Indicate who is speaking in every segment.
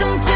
Speaker 1: Welcome to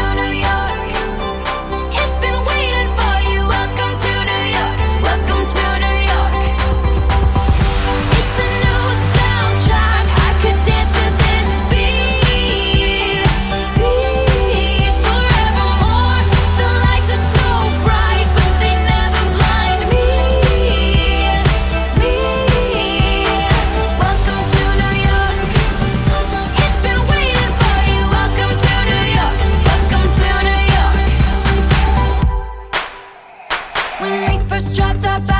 Speaker 1: first dropped out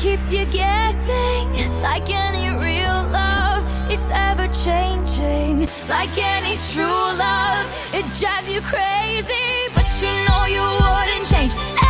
Speaker 1: keeps you guessing. Like any real love, it's ever changing. Like any true love, it drives you crazy. But you know you wouldn't change.